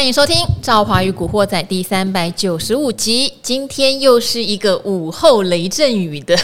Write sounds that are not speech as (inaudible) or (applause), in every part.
欢迎收听《赵华与古惑仔》第三百九十五集。今天又是一个午后雷阵雨的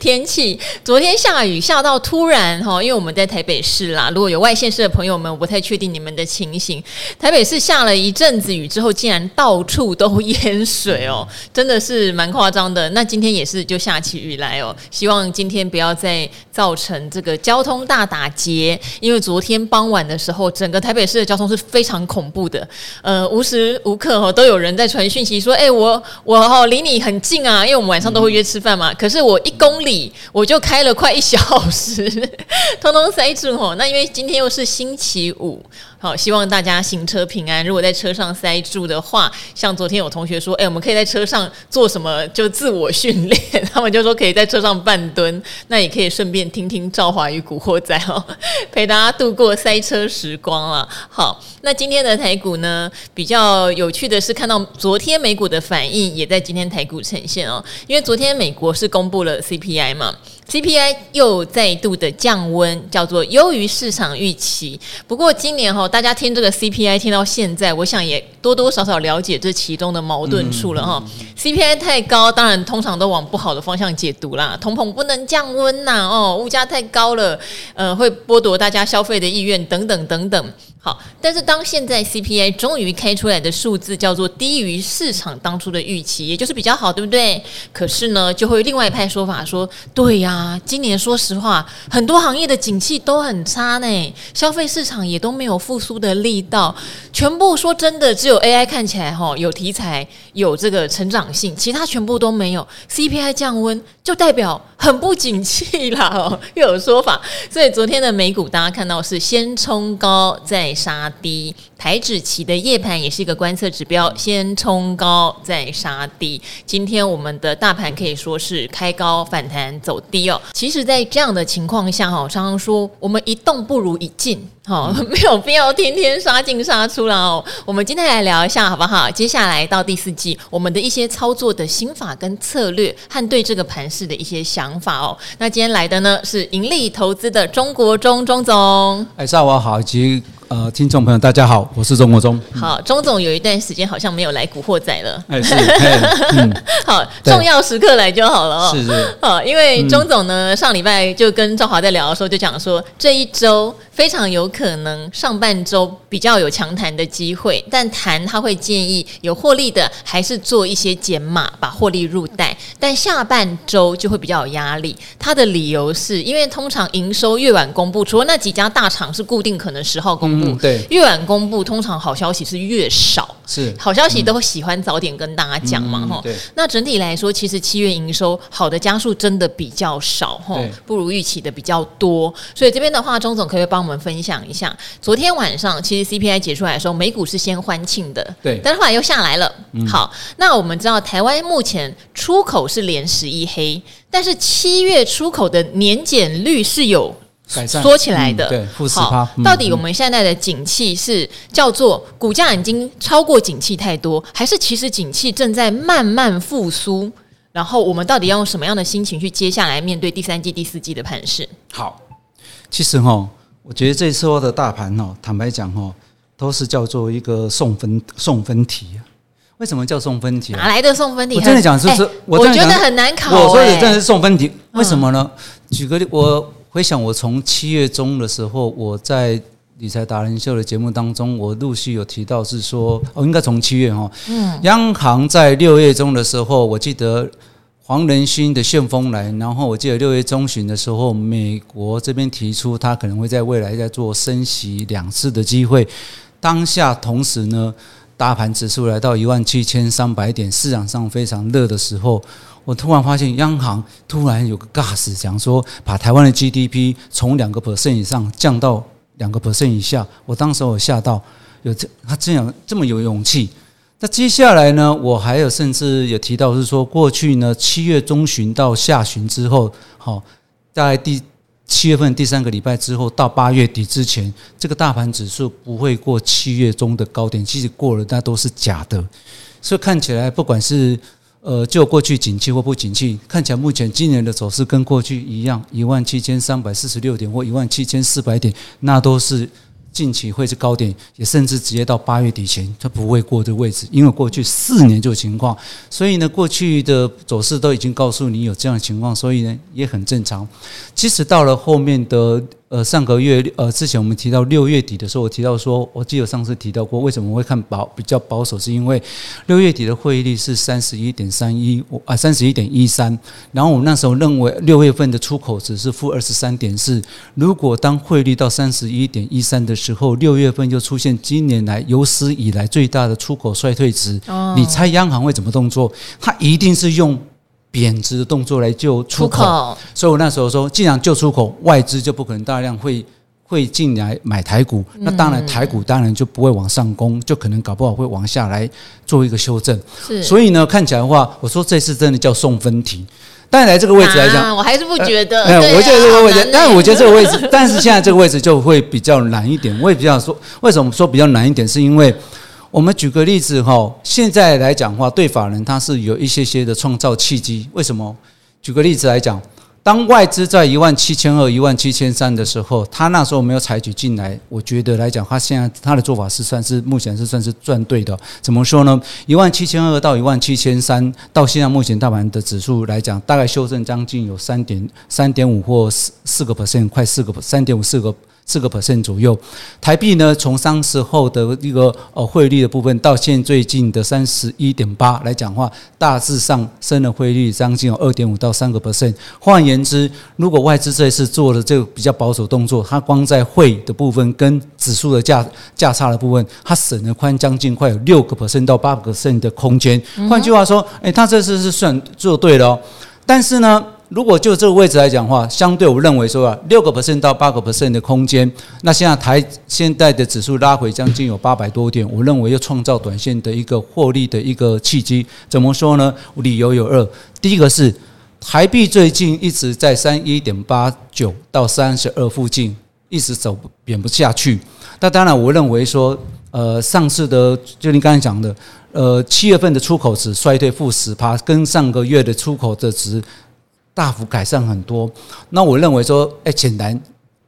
天气。昨天下雨下到突然哈，因为我们在台北市啦。如果有外县市的朋友们，我不太确定你们的情形。台北市下了一阵子雨之后，竟然到处都淹水哦，真的是蛮夸张的。那今天也是就下起雨来哦，希望今天不要再造成这个交通大打劫。因为昨天傍晚的时候，整个台北市的交通是非常恐怖的。呃，无时无刻哈都有人在传讯息说，哎、欸，我我哈离你很近啊，因为我们晚上都会约吃饭嘛。可是我一公里我就开了快一小时，(laughs) 通通塞住哦。那因为今天又是星期五。好，希望大家行车平安。如果在车上塞住的话，像昨天有同学说，哎，我们可以在车上做什么？就自我训练。他们就说可以在车上半蹲，那也可以顺便听听赵华与古惑仔哦，(laughs) 陪大家度过塞车时光了。好，那今天的台股呢，比较有趣的是看到昨天美股的反应，也在今天台股呈现哦。因为昨天美国是公布了 CPI 嘛。CPI 又再度的降温，叫做优于市场预期。不过今年哈，大家听这个 CPI 听到现在，我想也多多少少了解这其中的矛盾处了哈。CPI 太高，当然通常都往不好的方向解读啦。通膨不能降温呐，哦，物价太高了，呃，会剥夺大家消费的意愿等等等等。好，但是当现在 CPI 终于开出来的数字叫做低于市场当初的预期，也就是比较好，对不对？可是呢，就会另外一派说法说，对呀，今年说实话，很多行业的景气都很差呢，消费市场也都没有复苏的力道，全部说真的，只有 AI 看起来哈有题材，有这个成长性，其他全部都没有。CPI 降温就代表很不景气啦哦，又 (laughs) 有说法。所以昨天的美股大家看到是先冲高再。杀低，台指期的夜盘也是一个观测指标，先冲高再杀低。今天我们的大盘可以说是开高反弹走低哦。其实，在这样的情况下，哈，常常说我们一动不如一静，哈，(laughs) 没有必要天天杀进杀出啦哦。我们今天来聊一下好不好？接下来到第四季，我们的一些操作的心法跟策略，和对这个盘势的一些想法哦。那今天来的呢是盈利投资的中国中中总，哎，上午好，以及。呃，听众朋友，大家好，我是钟国忠。好，钟总有一段时间好像没有来古惑仔了。哎，是，嗯，(laughs) 好，重要时刻来就好了哦。是是。好，因为钟总呢，上礼拜就跟赵华在聊的时候，就讲说这一周非常有可能上半周比较有强谈的机会，但谈他会建议有获利的还是做一些减码，把获利入袋。但下半周就会比较有压力。他的理由是因为通常营收越晚公布，除了那几家大厂是固定可能十号公布。嗯，对，越晚公布，通常好消息是越少。是好消息都喜欢早点跟大家讲嘛，哈、嗯。对。那整体来说，其实七月营收好的家数真的比较少，哈，不如预期的比较多。所以这边的话，钟总可不可以帮我们分享一下？昨天晚上其实 CPI 结出来的时候，美股是先欢庆的，对。但是后来又下来了。嗯、好，那我们知道台湾目前出口是连十一黑，但是七月出口的年减率是有。说起来的，嗯、对，负四好，到底我们现在的景气是叫做股价已经超过景气太多，还是其实景气正在慢慢复苏？然后我们到底要用什么样的心情去接下来面对第三季、第四季的盘势？好，其实哈，我觉得这时候的大盘哦，坦白讲哦，都是叫做一个送分送分题。为什么叫送分题？哪来的送分题？我真的讲，就是、欸、我，我觉得很难考、欸。我说的真的是送分题，为什么呢？嗯、举个例，我。回想我从七月中的时候，我在理财达人秀的节目当中，我陆续有提到是说，哦，应该从七月哈，嗯，央行在六月中的时候，我记得黄仁勋的旋风来，然后我记得六月中旬的时候，美国这边提出他可能会在未来再做升息两次的机会，当下同时呢，大盘指数来到一万七千三百点，市场上非常热的时候。我突然发现，央行突然有个 gas 讲说，把台湾的 GDP 从两个 percent 以上降到两个 percent 以下。我当时我吓到，有这他这样这么有勇气。那接下来呢，我还有甚至有提到是说，过去呢七月中旬到下旬之后，好，在第七月份第三个礼拜之后到八月底之前，这个大盘指数不会过七月中的高点，其实过了那都是假的。所以看起来不管是呃，就过去景气或不景气，看起来目前今年的走势跟过去一样，一万七千三百四十六点或一万七千四百点，那都是近期会是高点，也甚至直接到八月底前，它不会过这个位置，因为过去四年就有情况，所以呢，过去的走势都已经告诉你有这样的情况，所以呢，也很正常。即使到了后面的。呃，上个月呃，之前我们提到六月底的时候，我提到说，我记得上次提到过，为什么会看保比较保守，是因为六月底的汇率是三十一点三一五，啊，三十一点一三，然后我们那时候认为六月份的出口值是负二十三点四，如果当汇率到三十一点一三的时候，六月份就出现今年来有史以来最大的出口衰退值，你猜央行会怎么动作？它一定是用。贬值的动作来救出口，出口，所以我那时候说，既然救出口，外资就不可能大量会会进来买台股，嗯、那当然台股当然就不会往上攻，就可能搞不好会往下来做一个修正。是，所以呢，看起来的话，我说这次真的叫送分题。但来这个位置来讲、啊，我还是不觉得。呃、我觉得这个位置，但是我觉得这个位置，(laughs) 但是现在这个位置就会比较难一点。我也比较说，为什么说比较难一点？是因为。我们举个例子哈，现在来讲的话，对法人他是有一些些的创造契机。为什么？举个例子来讲，当外资在一万七千二、一万七千三的时候，他那时候没有采取进来，我觉得来讲，他现在他的做法是算是目前是算是赚对的。怎么说呢？一万七千二到一万七千三，到现在目前大盘的指数来讲，大概修正将近有三点三点五或四四个 percent，快四个三点五四个。四个 percent 左右，台币呢，从当时候的一个呃汇率的部分，到现最近的三十一点八来讲话，大致上升的汇率将近有二点五到三个 percent。换言之，如果外资这一次做了这个比较保守动作，它光在汇的部分跟指数的价价差的部分，它省了宽将近快有六个 percent 到八个 percent 的空间。换句话说，诶，它这次是算做对了哦，但是呢。如果就这个位置来讲的话，相对我认为说啊，六个 percent 到八个 percent 的空间，那现在台现在的指数拉回将近有八百多点，我认为要创造短线的一个获利的一个契机。怎么说呢？理由有二，第一个是台币最近一直在三一点八九到三十二附近，一直走贬不下去。那当然，我认为说，呃，上次的就你刚才讲的，呃，七月份的出口值衰退负十趴，跟上个月的出口的值。大幅改善很多，那我认为说，哎，显然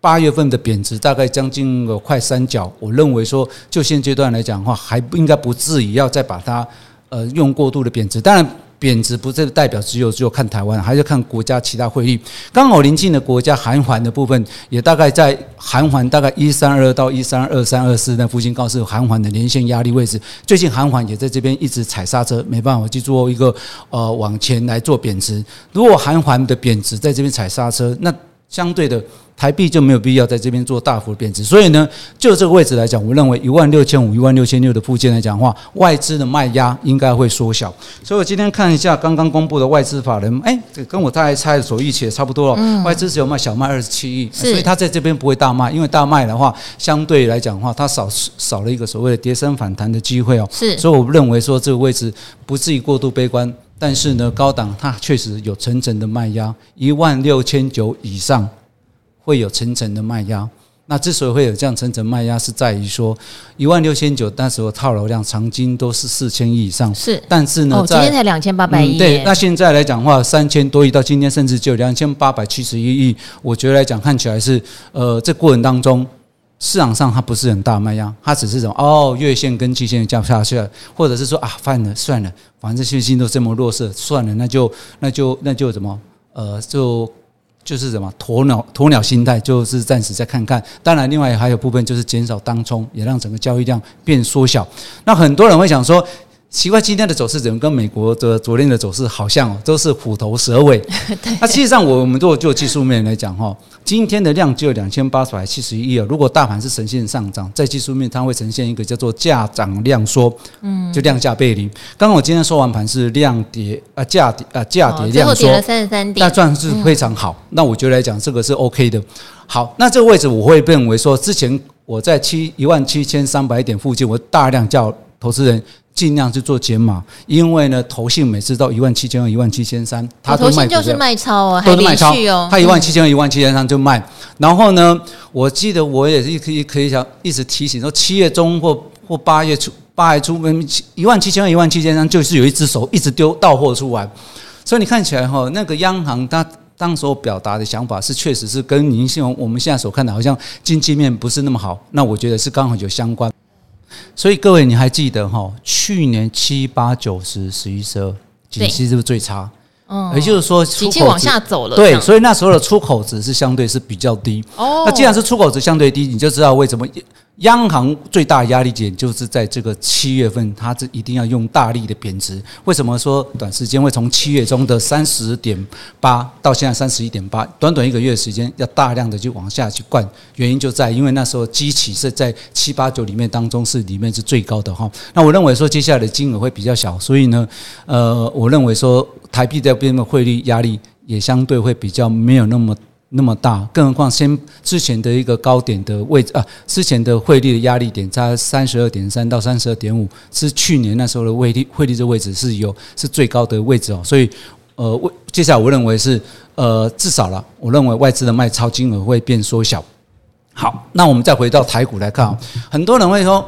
八月份的贬值大概将近有快三角。我认为说，就现阶段来讲的话，还不应该不至于要再把它呃用过度的贬值。当然，贬值不是代表只有只有看台湾，还是看国家其他汇率。刚好临近的国家韩环的部分，也大概在韩环大概一三二到一三二三二四那附近，告诉韩环的连线压力位置。最近韩环也在这边一直踩刹车，没办法去做一个呃往前来做贬值。如果韩环的贬值在这边踩刹车，那相对的。台币就没有必要在这边做大幅的贬值，所以呢，就这个位置来讲，我认为一万六千五、一万六千六的附近来讲的话，外资的卖压应该会缩小。所以我今天看一下刚刚公布的外资法人，哎，这跟我大概猜的所预期也差不多了。外资只有卖小麦二十七亿，所以他在这边不会大卖，因为大卖的话，相对来讲的话，它少少了一个所谓的跌升反弹的机会哦。是，所以我认为说这个位置不至于过度悲观，但是呢，高档它确实有层层的卖压，一万六千九以上。会有层层的卖压，那之所以会有这样层层卖压，是在于说一万六千九那时候套牢量长金都是四千亿以上，是，但是呢，哦、今天才两千八百亿，对，那现在来讲的话，三千多亿到今天甚至就两千八百七十一亿，我觉得来讲看起来是，呃，这过程当中市场上它不是很大卖压，它只是这种哦月线跟季线的降下去了，或者是说啊，算了算了，反正信心都这么弱势，算了，那就那就那就怎么呃就。就是什么鸵鸟鸵鸟心态，就是暂时再看看。当然，另外还有部分就是减少当冲，也让整个交易量变缩小。那很多人会想说。奇怪，今天的走势怎么跟美国的昨天的走势好像哦，都是虎头蛇尾。(laughs) 那实际上，我们如果就技术面来讲哈，今天的量只有两千八百七十一亿啊。如果大盘是呈现上涨，在技术面它会呈现一个叫做价涨量缩，嗯，就量价背离。刚刚我今天收完盘是量跌啊，价跌啊，价跌量缩，跌了三十三点，那算是非常好。那我觉得来讲，这个是 OK 的。好，那这个位置我会认为说，之前我在七一万七千三百点附近，我大量叫投资人。尽量去做减码，因为呢，投信每次到一万七千二、一万七千三，他都卖，就是卖超哦，还连续哦，他一万七千二、一万七千三就卖。然后呢，我记得我也是可以可以想一直提醒说，七月中或或八月初、八月初，一万七千二、一万七千三，就是有一只手一直丢到货出来。所以你看起来哈，那个央行它当时我表达的想法是，确实是跟您现我们现在所看的，好像经济面不是那么好。那我觉得是刚好有相关。所以各位，你还记得哈？去年七八九十十一十二，景气是不是最差？嗯，也就是说，景气往下走了。对，所以那时候的出口值是相对是比较低。哦，那既然是出口值相对低，你就知道为什么。央行最大压力点就是在这个七月份，它是一定要用大力的贬值。为什么说短时间会从七月中的三十点八到现在三十一点八，短短一个月的时间要大量的就往下去灌？原因就在因为那时候基期是在七八九里面当中是里面是最高的哈。那我认为说接下来的金额会比较小，所以呢，呃，我认为说台币这边的汇率压力也相对会比较没有那么。那么大，更何况先之前的一个高点的位置啊，之前的汇率的压力点在三十二点三到三十二点五，是去年那时候的汇率汇率的位置是有是最高的位置哦，所以呃，接下来我认为是呃至少了，我认为外资的卖超金额会变缩小。好，那我们再回到台股来看啊，很多人会说，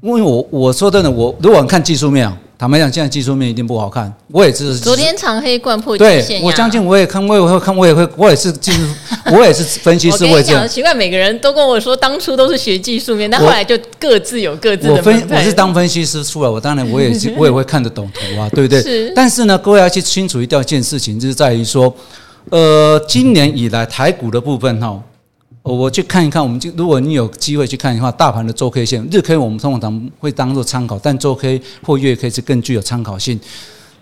因为我我说真的，我如果看技术面啊。坦白讲，现在技术面一定不好看。我也是。昨天长黑冠破。对，我相信我也看，我也会看，我也会，我也是技术，(laughs) 我也是分析师。我跟你讲，奇怪，每个人都跟我说，当初都是学技术面，但后来就各自有各自的。我分，我是当分析师出来，我当然我也 (laughs) 是，我也会看得懂图啊，对不对？是。但是呢，各位要去清楚一件事情，就是在于说，呃，今年以来台股的部分哈。我去看一看，我们就如果你有机会去看的话，大盘的周 K 线、日 K 我们通常会当做参考，但周 K 或月 K 是更具有参考性。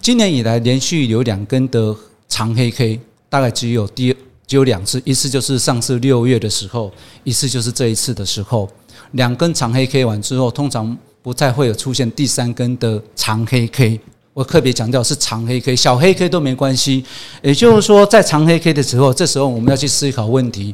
今年以来连续有两根的长黑 K，大概只有第只有两次，一次就是上次六月的时候，一次就是这一次的时候。两根长黑 K 完之后，通常不再会有出现第三根的长黑 K。我特别强调是长黑 K，小黑 K 都没关系。也就是说，在长黑 K 的时候，这时候我们要去思考问题。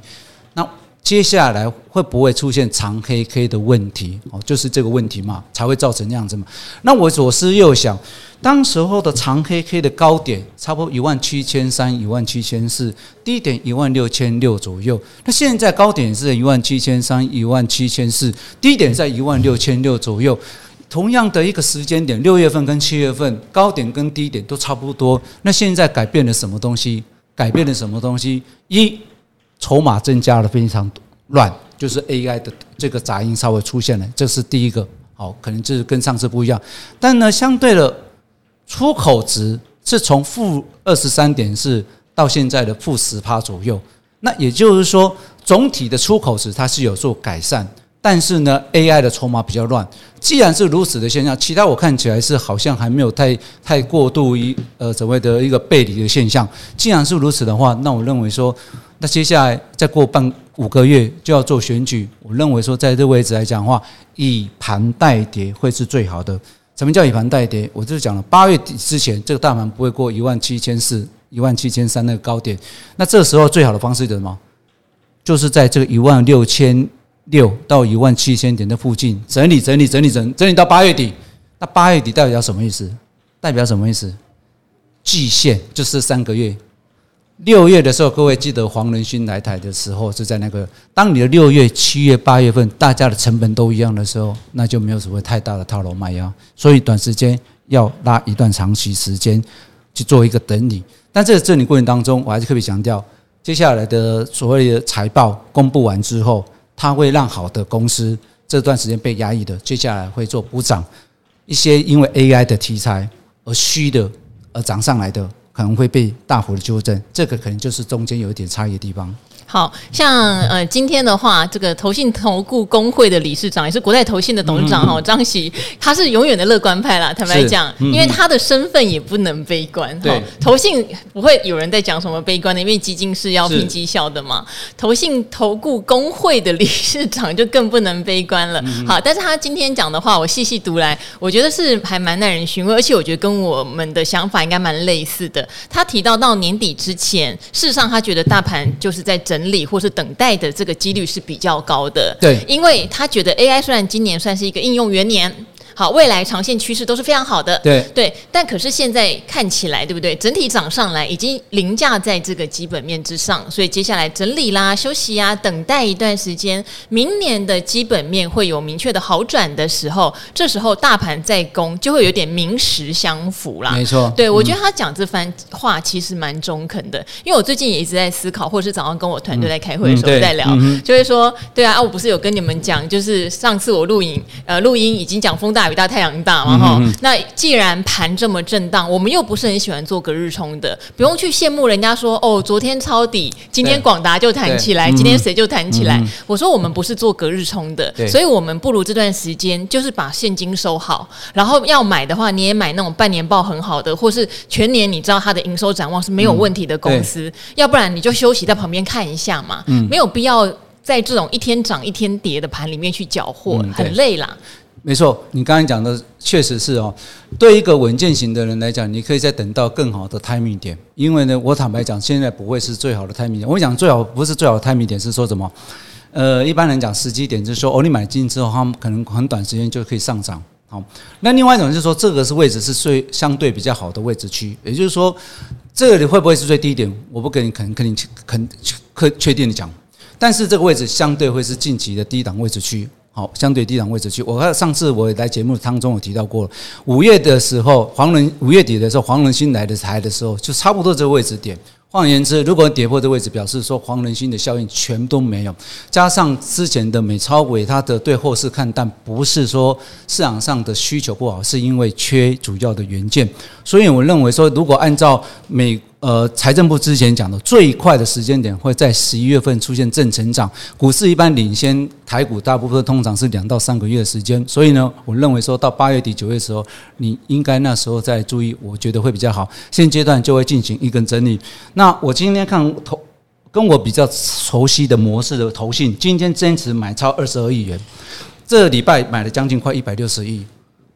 接下来会不会出现长黑 K 的问题？哦，就是这个问题嘛，才会造成这样子嘛。那我左思右想，当时候的长黑 K 的高点差不多一万七千三、一万七千四，低点一万六千六左右。那现在高点是一万七千三、一万七千四，低点在一万六千六左右。同样的一个时间点，六月份跟七月份高点跟低点都差不多。那现在改变了什么东西？改变了什么东西？一筹码增加了非常乱，就是 AI 的这个杂音稍微出现了，这是第一个。好，可能这是跟上次不一样。但呢，相对的出口值是从负二十三点四到现在的负十趴左右。那也就是说，总体的出口值它是有做改善，但是呢，AI 的筹码比较乱。既然是如此的现象，其他我看起来是好像还没有太太过度于呃所谓的一个背离的现象。既然是如此的话，那我认为说。那接下来再过半五个月就要做选举，我认为说在这个位置来讲的话，以盘代跌会是最好的。什么叫以盘代跌？我就是讲了，八月底之前这个大盘不会过一万七千四、一万七千三那个高点。那这时候最好的方式是什么？就是在这个一万六千六到一万七千点的附近整理、整理、整理、整整理到八月底。那八月底代表什么意思？代表什么意思？季线就是三个月。六月的时候，各位记得黄仁勋来台的时候是在那个，当你的六月、七月、八月份大家的成本都一样的时候，那就没有什么太大的套牢卖压，所以短时间要拉一段长期时间去做一个整理。但这个整理过程当中，我还是特别强调，接下来的所谓的财报公布完之后，它会让好的公司这段时间被压抑的，接下来会做补涨，一些因为 AI 的题材而虚的而涨上来的。可能会被大幅的纠正，这个可能就是中间有一点差异的地方。好像呃，今天的话，这个投信投顾工会的理事长也是国泰投信的董事长哈，张喜，他是永远的乐观派啦。坦白讲，因为他的身份也不能悲观。对，投信不会有人在讲什么悲观的，因为基金是要拼绩效的嘛。投信投顾工会的理事长就更不能悲观了。好，但是他今天讲的话，我细细读来，我觉得是还蛮耐人寻味，而且我觉得跟我们的想法应该蛮类似的。他提到到年底之前，事实上他觉得大盘就是在整。理或是等待的这个几率是比较高的，对，因为他觉得 AI 虽然今年算是一个应用元年。好，未来长线趋势都是非常好的。对对，但可是现在看起来，对不对？整体涨上来已经凌驾在这个基本面之上，所以接下来整理啦、休息啊，等待一段时间，明年的基本面会有明确的好转的时候，这时候大盘再攻就会有点名实相符啦。没错，对，我觉得他讲这番话其实蛮中肯的，因为我最近也一直在思考，或者是早上跟我团队在开会的时候在聊，嗯嗯、就会说，对啊，我不是有跟你们讲，就是上次我录影呃录音已经讲风大雨大太阳大嘛哈，嗯、那既然盘这么震荡，我们又不是很喜欢做隔日冲的，不用去羡慕人家说哦，昨天抄底，今天广达就弹起来，今天谁就弹起来。嗯、我说我们不是做隔日冲的，所以我们不如这段时间就是把现金收好，然后要买的话你也买那种半年报很好的，或是全年你知道它的营收展望是没有问题的公司，嗯、要不然你就休息在旁边看一下嘛，嗯、没有必要在这种一天涨一天跌的盘里面去缴获，嗯、很累啦。没错，你刚才讲的确实是哦。对一个稳健型的人来讲，你可以再等到更好的 timing 点，因为呢，我坦白讲，现在不会是最好的 timing 点。我讲最好不是最好的 timing 点，是说什么？呃，一般人讲时机点，就是说哦，你买进之后，他们可能很短时间就可以上涨。好，那另外一种就是说，这个是位置是最相对比较好的位置区，也就是说，这里会不会是最低点？我不跟你肯肯定肯可确定的讲，但是这个位置相对会是近期的低档位置区。好，相对低档位置去，我看上次我来节目当中有提到过了，五月的时候，黄仁五月底的时候，黄仁勋来的台的时候，就差不多这个位置点。换言之，如果跌破这位置，表示说黄仁勋的效应全都没有，加上之前的美超微它的对后市看淡，不是说市场上的需求不好，是因为缺主要的元件。所以我认为说，如果按照美呃，财政部之前讲的最快的时间点会在十一月份出现正成长，股市一般领先台股大部分通常是两到三个月的时间，所以呢，我认为说到八月底九月的时候，你应该那时候再注意，我觉得会比较好。现阶段就会进行一根整理。那我今天看投跟我比较熟悉的模式的投信，今天坚持买超二十二亿元，这礼拜买了将近快一百六十亿。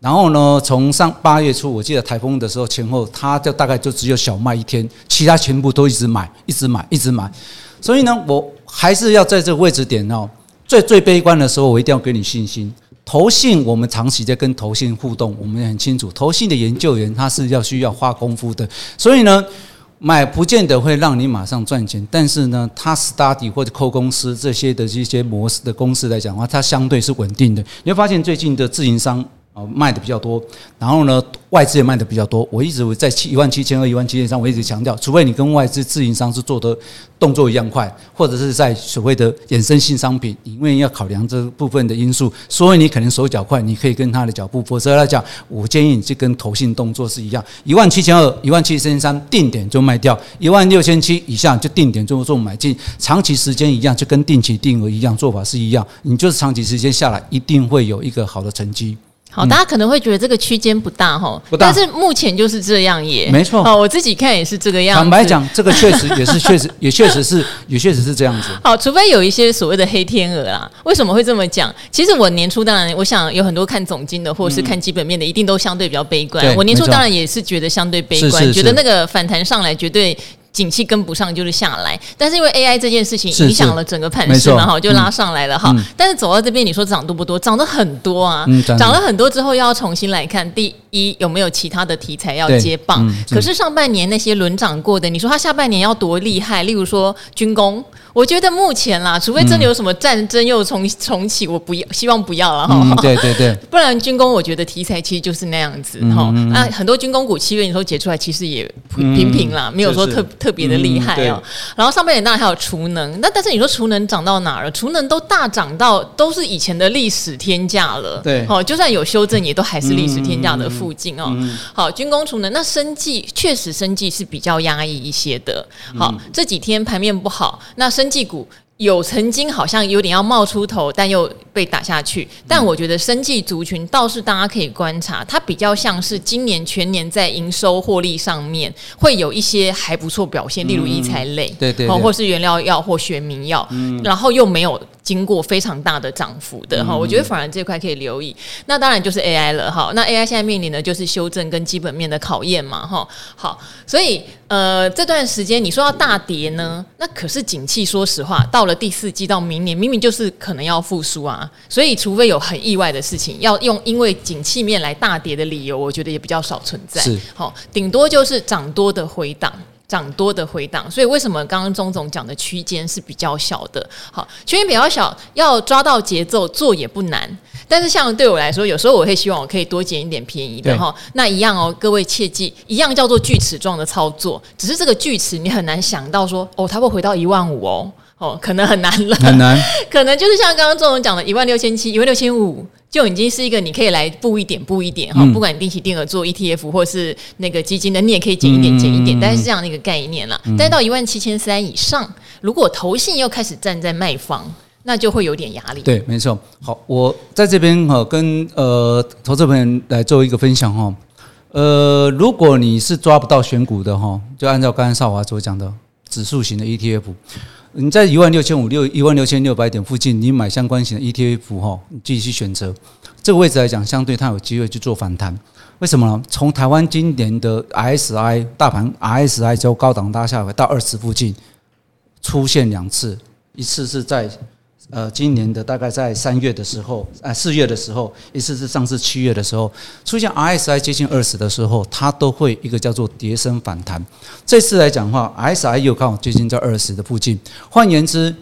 然后呢，从上八月初，我记得台风的时候前后，它就大概就只有小卖一天，其他全部都一直买，一直买，一直买。所以呢，我还是要在这个位置点哦，最最悲观的时候，我一定要给你信心。投信，我们长期在跟投信互动，我们也很清楚，投信的研究员他是要需要花功夫的。所以呢，买不见得会让你马上赚钱，但是呢，他 study 或者 call 公司这些的这些模式的公司来讲的话，它相对是稳定的。你会发现最近的自营商。卖的比较多，然后呢，外资也卖的比较多。我一直在七一万七千二、一万七千三，我一直强调，除非你跟外资自营商是做的动作一样快，或者是在所谓的衍生性商品，因为要考量这部分的因素，所以你可能手脚快，你可以跟他的脚步。否则来讲，我建议你就跟投信动作是一样，一万七千二、一万七千三定点就卖掉，一万六千七以下就定点就做买进，长期时间一样，就跟定期定额一样，做法是一样。你就是长期时间下来，一定会有一个好的成绩。好，大家可能会觉得这个区间不大哈，不大，但是目前就是这样耶，没错。哦，我自己看也是这个样子。坦白讲，这个确实也是确实 (laughs) 也确实是也确实是这样子。好，除非有一些所谓的黑天鹅啦，为什么会这么讲？其实我年初当然，我想有很多看总经的或者是看基本面的，一定都相对比较悲观。我年初当然也是觉得相对悲观，觉得那个反弹上来绝对。景气跟不上就是下来，但是因为 AI 这件事情影响了整个盘势嘛，哈，就拉上来了哈。嗯、但是走到这边，你说涨多不多？涨得很多啊，涨、嗯、了很多之后，又要重新来看，第一有没有其他的题材要接棒？嗯、可是上半年那些轮涨过的，你说它下半年要多厉害？例如说军工。我觉得目前啦，除非真的有什么战争又重重启，我不要，希望不要了哈。对对对，(laughs) 不然军工我觉得题材其实就是那样子哈。那很多军工股七月你说解出来，其实也平平啦，没有说特特别的厉害哦。然后上半年当然还有储能，那但是你说储能涨到哪儿了？储能都大涨到都是以前的历史天价了。对，好，就算有修正，也都还是历史天价的附近哦。好，军工储能，那生计确实生计是比较压抑一些的。好，这几天盘面不好，那。生技股有曾经好像有点要冒出头，但又被打下去。但我觉得生技族群倒是大家可以观察，它比较像是今年全年在营收获利上面会有一些还不错表现，例如医材类，对对，或是原料药或学名药，然后又没有。经过非常大的涨幅的哈，嗯、我觉得反而这块可以留意。那当然就是 AI 了哈，那 AI 现在面临的就是修正跟基本面的考验嘛哈。好，所以呃这段时间你说要大跌呢，那可是景气，说实话，到了第四季到明年，明明就是可能要复苏啊。所以除非有很意外的事情，要用因为景气面来大跌的理由，我觉得也比较少存在。是好，顶多就是涨多的回档。涨多的回档，所以为什么刚刚钟总讲的区间是比较小的？好，区间比较小，要抓到节奏做也不难。但是像对我来说，有时候我会希望我可以多捡一点便宜的哈。那一样哦，各位切记，一样叫做锯齿状的操作，只是这个锯齿你很难想到说哦，它会回到一万五哦，哦，可能很难了，很难，(laughs) 可能就是像刚刚钟总讲的一万六千七、一万六千五。就已经是一个你可以来布一点布一点哈，不管你定期定额做 ETF 或是那个基金的，你也可以减一点减一点，但是这样的一个概念啦。但是到一万七千三以上，如果投信又开始站在卖方，那就会有点压力。对，没错。好，我在这边哈跟呃投资朋友来做一个分享哈。呃，如果你是抓不到选股的哈，就按照刚才少华所讲的指数型的 ETF。你在一万六千五六一万六千六百点附近，你买相关型的 ETF 哈，你自己去选择这个位置来讲，相对它有机会去做反弹。为什么呢？从台湾今年的 RSI 大盘 RSI 就高档大下来到二十附近出现两次，一次是在。呃，今年的大概在三月的时候，呃，四月的时候，一次是上次七月的时候，出现 RSI 接近二十的时候，它都会一个叫做跌升反弹。这次来讲的话，RSI 又刚好接近在二十的附近。换言之，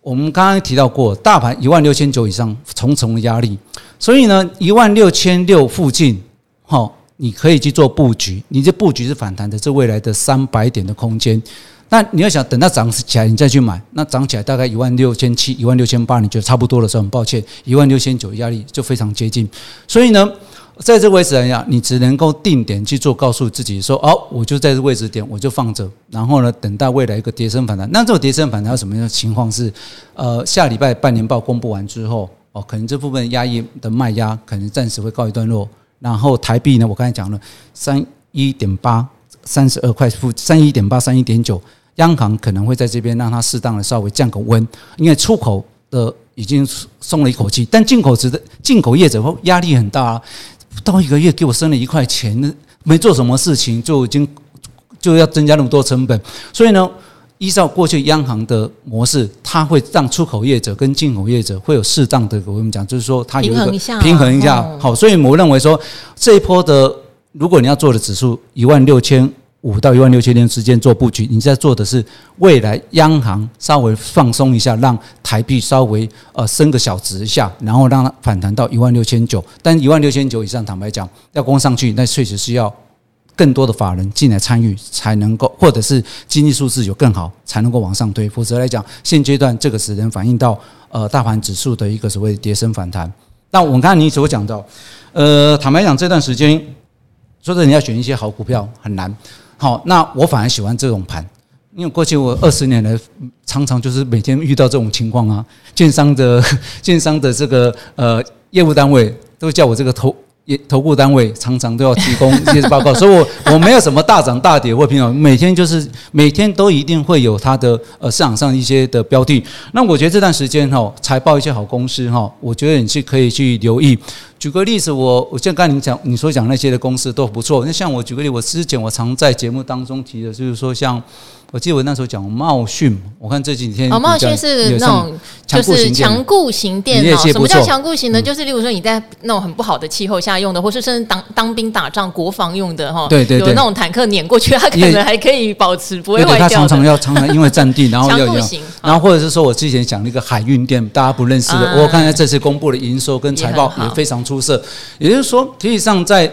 我们刚刚提到过，大盘一万六千九以上重重的压力，所以呢，一万六千六附近，哈，你可以去做布局。你这布局是反弹的，这未来的三百点的空间。那你要想等它涨起来，你再去买，那涨起来大概一万六千七、一万六千八，你觉得差不多的时候，很抱歉，一万六千九压力就非常接近。所以呢，在这个位置来讲，你只能够定点去做，告诉自己说：哦，我就在这位置点，我就放着。然后呢，等待未来一个跌升反弹。那这种跌升反弹有什么样的情况是？呃，下礼拜半年报公布完之后，哦，可能这部分压抑的卖压可能暂时会告一段落。然后台币呢，我刚才讲了三一点八，三十二块负三一点八，三一点九。央行可能会在这边让它适当的稍微降个温，因为出口的已经松了一口气，但进口值的进口业者会压力很大啊，不到一个月给我升了一块钱，没做什么事情就已经就要增加那么多成本，所以呢，依照过去央行的模式，它会让出口业者跟进口业者会有适当的，我跟你讲，就是说它有一个平衡一下，平衡一下，好，所以我认为说这一波的，如果你要做的指数一万六千。五到一万六千点之间做布局，你在做的是未来央行稍微放松一下，让台币稍微呃升个小值一下，然后让它反弹到一万六千九。但一万六千九以上，坦白讲，要攻上去，那确实是要更多的法人进来参与才能够，或者是经济数字有更好才能够往上推。否则来讲，现阶段这个只能反映到呃大盘指数的一个所谓的跌升反弹。那我们刚才你所讲到，呃，坦白讲这段时间，说的你要选一些好股票很难。好，那我反而喜欢这种盘，因为过去我二十年来常常就是每天遇到这种情况啊，券商的券商的这个呃业务单位都叫我这个投也投顾单位常常都要提供一些报告，所以我我没有什么大涨大跌或平常，每天就是每天都一定会有它的呃市场上一些的标的。那我觉得这段时间哈，财报一些好公司哈，我觉得你是可以去留意。举个例子，我我像刚才你讲你所讲那些的公司都不错。那像我举个例，我之前我常在节目当中提的，就是说像我记得我那时候讲茂讯，我看这几天哦，茂讯是那种就是强固型电脑。什么叫强固型呢？就是例如说你在那种很不好的气候下用的，或是甚至当当兵打仗国防用的哈。对对对，有那种坦克碾过去，它可能还可以保持不会坏掉的。它常常要常常 (laughs) 因为占地，然后要要，强固型然后或者是说我之前讲那个海运店，大家不认识的，我看看这次公布的营收跟财报也非常出色，也就是说，实际上在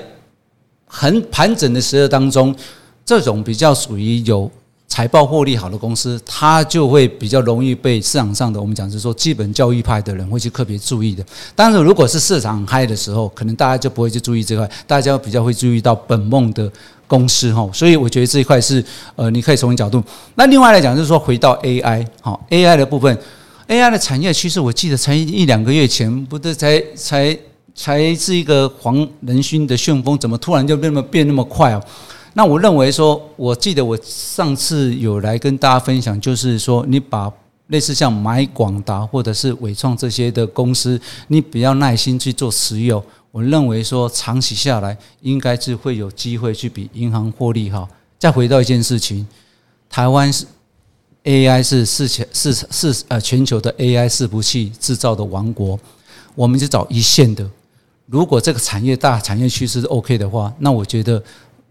很盘整的时刻当中，这种比较属于有财报获利好的公司，它就会比较容易被市场上的我们讲是说基本教育派的人会去特别注意的。但是如果是市场嗨的时候，可能大家就不会去注意这块，大家比较会注意到本梦的公司哈。所以我觉得这一块是呃，你可以从角度。那另外来讲，就是说回到 AI 好 AI 的部分，AI 的产业趋势，我记得才一两个月前，不是才才。才是一个黄仁勋的旋风，怎么突然就变那么变那么快啊？那我认为说，我记得我上次有来跟大家分享，就是说你把类似像买广达或者是纬创这些的公司，你比较耐心去做持有，我认为说长期下来应该是会有机会去比银行获利好。再回到一件事情，台湾是 AI 是世全是是呃全球的 AI 伺服器制造的王国，我们就找一线的。如果这个产业大产业趋势是 OK 的话，那我觉得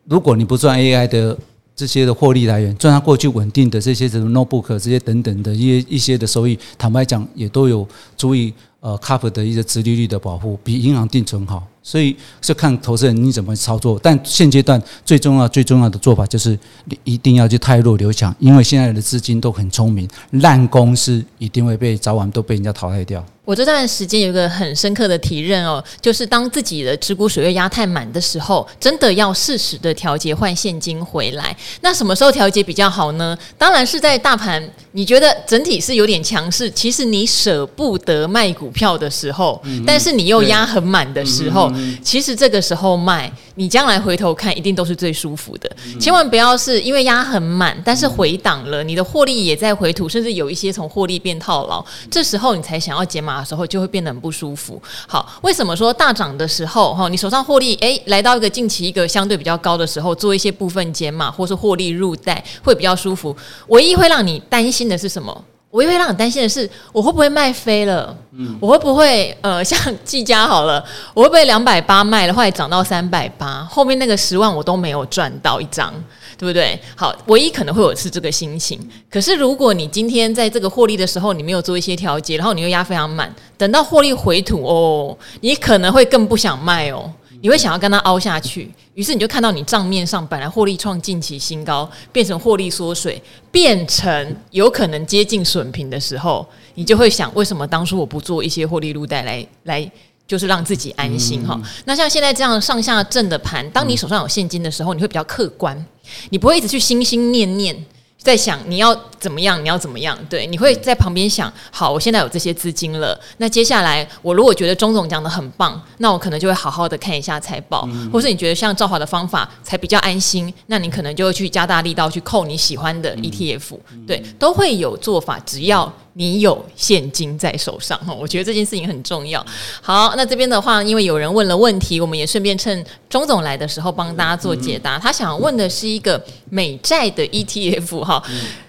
如果你不赚 AI 的。这些的获利来源，赚它过去稳定的这些什么 notebook 这些等等的一些一些的收益，坦白讲也都有足以呃 cover 的一个直利率的保护，比银行定存好。所以是看投资人你怎么操作。但现阶段最重要最重要的做法就是你一定要去汰弱留强，因为现在的资金都很聪明，烂公司一定会被早晚都被人家淘汰掉。我这段时间有一个很深刻的体认哦，就是当自己的持股水位压太满的时候，真的要适时的调节换现金回来。那什么时候调节比较好呢？当然是在大盘你觉得整体是有点强势，其实你舍不得卖股票的时候，但是你又压很满的时候，其实这个时候卖，你将来回头看一定都是最舒服的。千万不要是因为压很满，但是回档了，你的获利也在回吐，甚至有一些从获利变套牢，这时候你才想要解码。时候就会变得很不舒服。好，为什么说大涨的时候哈，你手上获利诶，来到一个近期一个相对比较高的时候，做一些部分减码或是获利入袋会比较舒服。唯一会让你担心的是什么？唯一会让你担心的是我会不会卖飞了？嗯，我会不会呃 (laughs) 像技嘉好了，我会不会两百八卖了，后来涨到三百八，后面那个十万我都没有赚到一张。对不对？好，唯一可能会有是这个心情。可是如果你今天在这个获利的时候，你没有做一些调节，然后你又压非常满，等到获利回吐哦，你可能会更不想卖哦，你会想要跟它凹下去。于是你就看到你账面上本来获利创近期新高，变成获利缩水，变成有可能接近损平的时候，你就会想：为什么当初我不做一些获利入袋来来？就是让自己安心哈、嗯。那像现在这样上下震的盘，当你手上有现金的时候，你会比较客观，你不会一直去心心念念在想你要怎么样，你要怎么样。对，你会在旁边想：好，我现在有这些资金了。那接下来，我如果觉得钟总讲的很棒，那我可能就会好好的看一下财报，或是你觉得像赵华的方法才比较安心，那你可能就会去加大力道去扣你喜欢的 ETF。对，都会有做法，只要。你有现金在手上哈，我觉得这件事情很重要。好，那这边的话，因为有人问了问题，我们也顺便趁钟总来的时候帮大家做解答。他想问的是一个美债的 ETF 哈，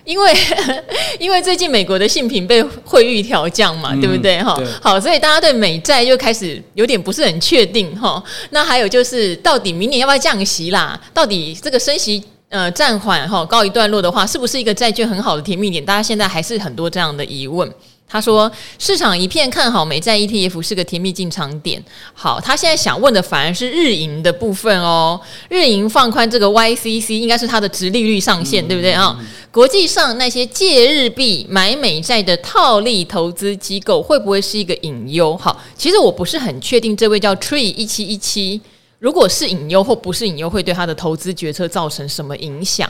因为 (laughs) 因为最近美国的性评被汇率调降嘛，对不对哈？好，所以大家对美债就开始有点不是很确定哈。那还有就是，到底明年要不要降息啦？到底这个升息？呃，暂缓哈，告一段落的话，是不是一个债券很好的甜蜜点？大家现在还是很多这样的疑问。他说，市场一片看好美债 ETF 是个甜蜜进场点。好，他现在想问的反而是日银的部分哦。日银放宽这个 YCC，应该是它的殖利率上限，对不对啊？国际上那些借日币买美债的套利投资机构，会不会是一个隐忧？好，其实我不是很确定，这位叫 Tree 一七一七。如果是隐忧或不是隐忧，会对他的投资决策造成什么影响？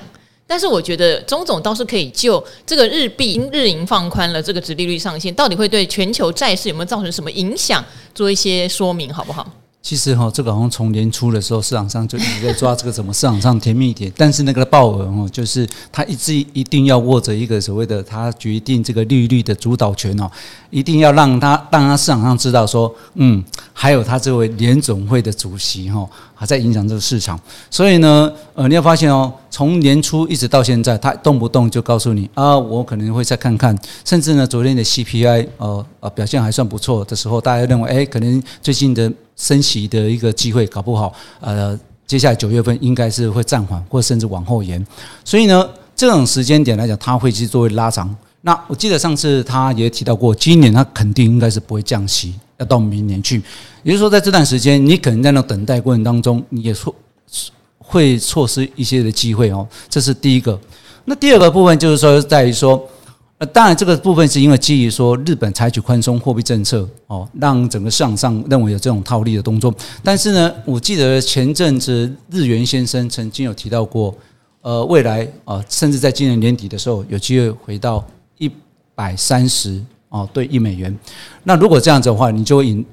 但是我觉得钟总倒是可以就这个日币日银放宽了这个殖利率上限，到底会对全球债市有没有造成什么影响，做一些说明，好不好？其实哈，这个好像从年初的时候，市场上就一直在抓这个什么市场上甜蜜点，但是那个鲍尔哦，就是他一直一定要握着一个所谓的他决定这个利率的主导权哦，一定要让他让他市场上知道说，嗯，还有他这位联总会的主席哈，还在影响这个市场，所以呢，呃，你要发现哦，从年初一直到现在，他动不动就告诉你啊，我可能会再看看，甚至呢，昨天的 CPI 呃呃表现还算不错的时候，大家认为哎，可能最近的。升息的一个机会搞不好，呃，接下来九月份应该是会暂缓，或甚至往后延。所以呢，这种时间点来讲，它会去作为拉长。那我记得上次他也提到过，今年他肯定应该是不会降息，要到明年去。也就是说，在这段时间，你可能在那等待过程当中，你也错会错失一些的机会哦。这是第一个。那第二个部分就是说，在于说。呃，当然，这个部分是因为基于说日本采取宽松货币政策，哦，让整个市场上认为有这种套利的动作。但是呢，我记得前阵子日元先生曾经有提到过，呃，未来啊，甚至在今年年底的时候，有机会回到一百三十哦，对一美元。那如果这样子的话，你就会引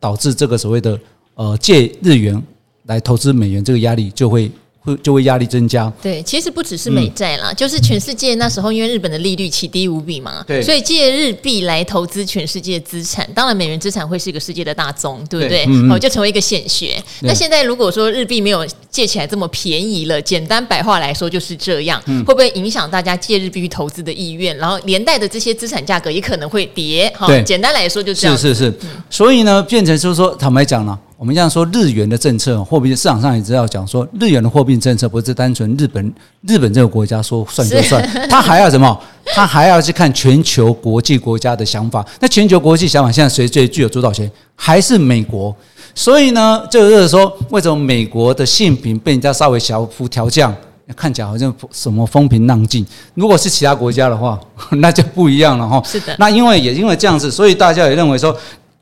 导致这个所谓的呃借日元来投资美元这个压力就会。会就会压力增加。对，其实不只是美债啦，嗯、就是全世界那时候因为日本的利率奇低无比嘛，对，所以借日币来投资全世界资产，当然美元资产会是一个世界的大宗，对不对？哦、嗯嗯，就成为一个显学。那现在如果说日币没有借起来这么便宜了，简单白话来说就是这样，嗯、会不会影响大家借日币去投资的意愿？然后连带的这些资产价格也可能会跌。哈，简单来说就这样。是是是，嗯、所以呢，变成就是说，坦白讲了。我们这样说，日元的政策，货币市场上也知道讲说，日元的货币政策不是单纯日本日本这个国家说算就算，他还要什么？他还要去看全球国际国家的想法。那全球国际想法现在谁最具有主导权？还是美国？所以呢，就是说，为什么美国的信评被人家稍微小幅调降？看起来好像什么风平浪静。如果是其他国家的话，(laughs) 那就不一样了哈。是的。那因为也因为这样子，所以大家也认为说。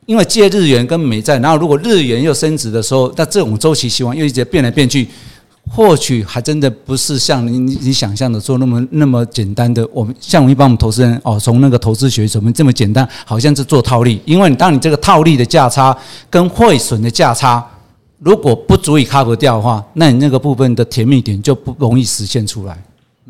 因为借日元跟美债，然后如果日元又升值的时候，那这种周期循环又一直变来变去，或许还真的不是像你你想象的说那么那么简单的。我们像我们一般我们投资人哦，从那个投资学怎么这么简单，好像是做套利。因为你当你这个套利的价差跟汇损的价差如果不足以 cover 掉的话，那你那个部分的甜蜜点就不容易实现出来。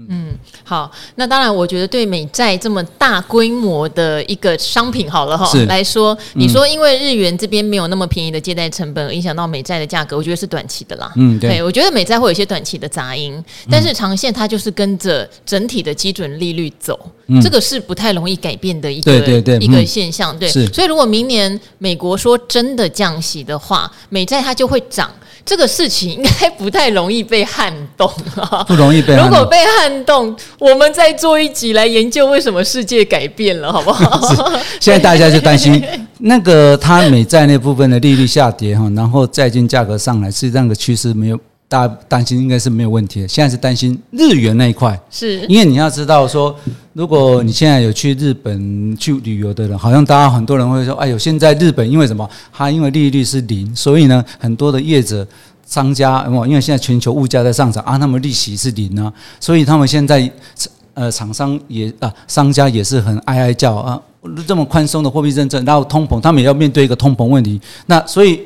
嗯，好，那当然，我觉得对美债这么大规模的一个商品，好了哈，来说，你说因为日元这边没有那么便宜的借贷成本，而影响到美债的价格，我觉得是短期的啦。嗯，对，我觉得美债会有一些短期的杂音，但是长线它就是跟着整体的基准利率走，嗯、这个是不太容易改变的一个对对对一个现象。对，所以如果明年美国说真的降息的话，美债它就会涨。这个事情应该不太容易被撼动啊，不容易被。如果被撼动，我们再做一集来研究为什么世界改变了，好不好？(laughs) 现在大家就担心那个他美债那部分的利率下跌哈，然后债券价格上来，是这样的趋势没有。大家担心应该是没有问题的，现在是担心日元那一块，是因为你要知道说，如果你现在有去日本去旅游的人，好像大家很多人会说，哎呦，现在日本因为什么？它因为利率是零，所以呢，很多的业者、商家，因为现在全球物价在上涨啊，他们利息是零啊，所以他们现在呃，厂商也啊，商家也是很哀哀叫啊，这么宽松的货币政策，然后通膨，他们也要面对一个通膨问题，那所以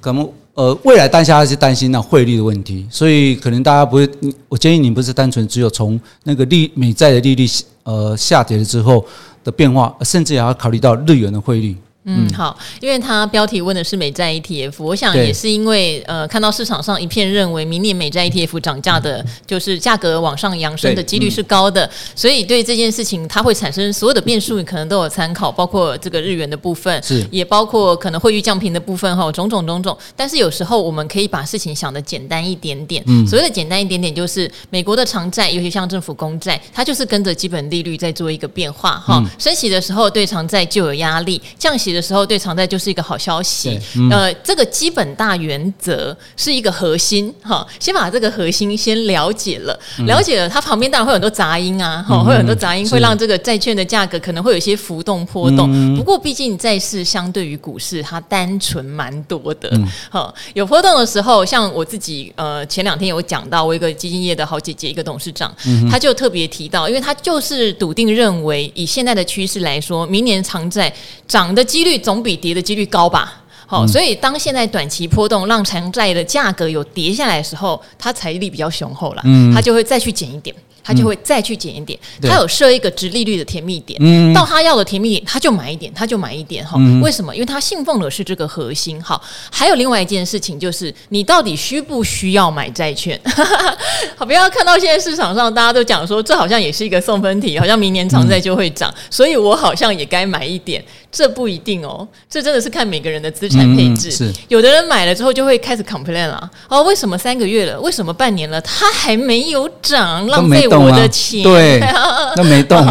可能。呃，未来当下还是担心那汇率的问题，所以可能大家不会，我建议你不是单纯只有从那个利美债的利率呃下跌了之后的变化，甚至也要考虑到日元的汇率。嗯，好，因为他标题问的是美债 ETF，我想也是因为呃，看到市场上一片认为明年美债 ETF 涨价的，就是价格往上扬升的几率是高的，嗯、所以对这件事情它会产生所有的变数，你可能都有参考，包括这个日元的部分，是。也包括可能汇率降平的部分哈，种种种种。但是有时候我们可以把事情想的简单一点点，嗯，所谓的简单一点点，就是美国的长债，尤其像政府公债，它就是跟着基本利率在做一个变化哈，嗯、升息的时候对长债就有压力，降息的时候对长债就是一个好消息，嗯、呃，这个基本大原则是一个核心哈，先把这个核心先了解了，嗯、了解了，它旁边当然会有很多杂音啊，哈、嗯，会有很多杂音会让这个债券的价格可能会有一些浮动波动。嗯、不过毕竟债市相对于股市它单纯蛮多的，哈、嗯，有波动的时候，像我自己呃前两天有讲到，我一个基金业的好姐姐一个董事长，嗯、他就特别提到，因为他就是笃定认为以现在的趋势来说，明年长债涨的几率总比跌的几率高吧，好，所以当现在短期波动让长债的价格有跌下来的时候，它财力比较雄厚了，嗯，它就会再去减一点。它就会再去减一点，嗯、他有设一个殖利率的甜蜜点，嗯、到它要的甜蜜点，它就买一点，它就买一点哈。嗯、为什么？因为它信奉的是这个核心。好，还有另外一件事情就是，你到底需不需要买债券？(laughs) 好，不要看到现在市场上大家都讲说，这好像也是一个送分题，好像明年长债就会涨，嗯、所以我好像也该买一点。这不一定哦，这真的是看每个人的资产配置。嗯、是，有的人买了之后就会开始 complain 了，哦，为什么三个月了，为什么半年了，它还没有涨，浪费我的钱，对，(laughs) 那没动。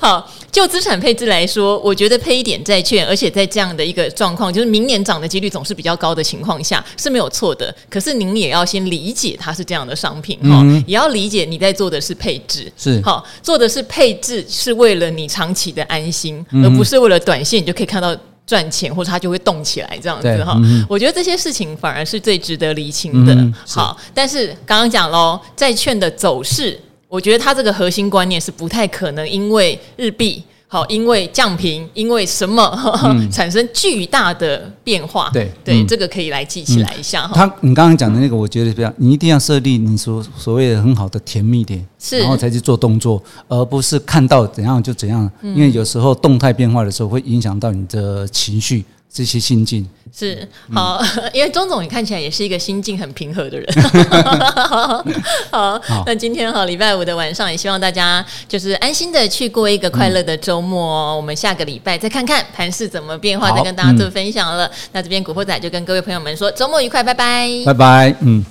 好，就资产配置来说，我觉得配一点债券，而且在这样的一个状况，就是明年涨的几率总是比较高的情况下是没有错的。可是您也要先理解它是这样的商品哈，嗯、也要理解你在做的是配置，是好做的是配置，是为了你长期的安心，而不是为了短线你就可以看到。赚钱或者它就会动起来这样子哈，嗯、我觉得这些事情反而是最值得厘清的。嗯、好，但是刚刚讲喽，债券的走势，我觉得他这个核心观念是不太可能因为日币好，因为降频，因为什么、嗯、(laughs) 产生巨大的变化？对对、嗯，这个可以来记起来一下哈。他，你刚刚讲的那个，我觉得比较，你一定要设立你所所谓的很好的甜蜜点，是，然后才去做动作，而不是看到怎样就怎样。嗯、因为有时候动态变化的时候，会影响到你的情绪。这些心境是好，(laughs) 因为钟总你看起来也是一个心境很平和的人。(laughs) 好，那今天哈礼拜五的晚上，也希望大家就是安心的去过一个快乐的周末哦。我们下个礼拜再看看盘势怎么变化，再跟大家做分享了。那这边古惑仔就跟各位朋友们说，周末愉快，拜拜，拜拜，嗯。